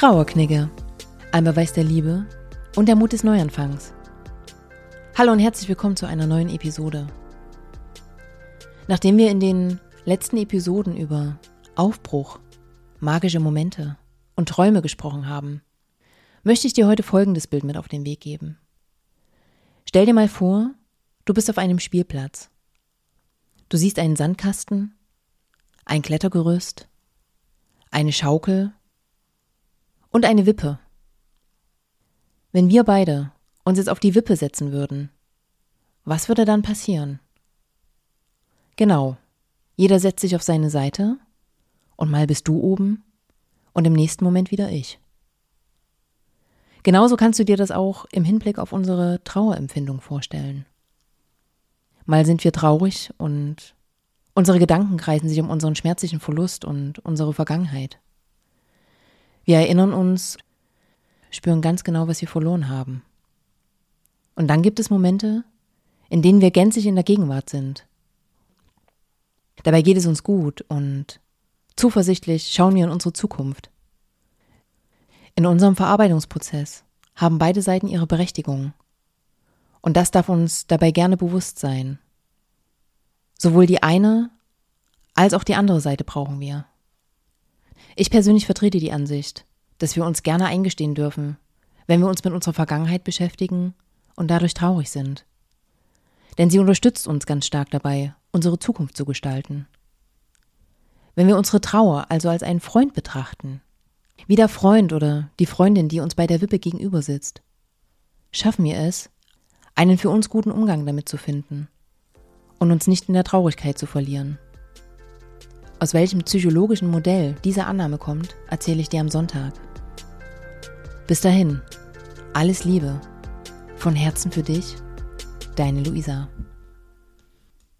Trauerknigge. Ein Beweis der Liebe und der Mut des Neuanfangs. Hallo und herzlich willkommen zu einer neuen Episode. Nachdem wir in den letzten Episoden über Aufbruch, magische Momente und Träume gesprochen haben, möchte ich dir heute folgendes Bild mit auf den Weg geben. Stell dir mal vor, du bist auf einem Spielplatz. Du siehst einen Sandkasten, ein Klettergerüst, eine Schaukel und eine Wippe. Wenn wir beide uns jetzt auf die Wippe setzen würden, was würde dann passieren? Genau, jeder setzt sich auf seine Seite und mal bist du oben und im nächsten Moment wieder ich. Genauso kannst du dir das auch im Hinblick auf unsere Trauerempfindung vorstellen. Mal sind wir traurig und unsere Gedanken kreisen sich um unseren schmerzlichen Verlust und unsere Vergangenheit. Wir erinnern uns, spüren ganz genau, was wir verloren haben. Und dann gibt es Momente, in denen wir gänzlich in der Gegenwart sind. Dabei geht es uns gut und zuversichtlich schauen wir in unsere Zukunft. In unserem Verarbeitungsprozess haben beide Seiten ihre Berechtigung. Und das darf uns dabei gerne bewusst sein. Sowohl die eine als auch die andere Seite brauchen wir. Ich persönlich vertrete die Ansicht, dass wir uns gerne eingestehen dürfen, wenn wir uns mit unserer Vergangenheit beschäftigen und dadurch traurig sind. Denn sie unterstützt uns ganz stark dabei, unsere Zukunft zu gestalten. Wenn wir unsere Trauer also als einen Freund betrachten, wie der Freund oder die Freundin, die uns bei der Wippe gegenüber sitzt, schaffen wir es, einen für uns guten Umgang damit zu finden und uns nicht in der Traurigkeit zu verlieren. Aus welchem psychologischen Modell diese Annahme kommt, erzähle ich dir am Sonntag. Bis dahin, alles Liebe. Von Herzen für dich, deine Luisa.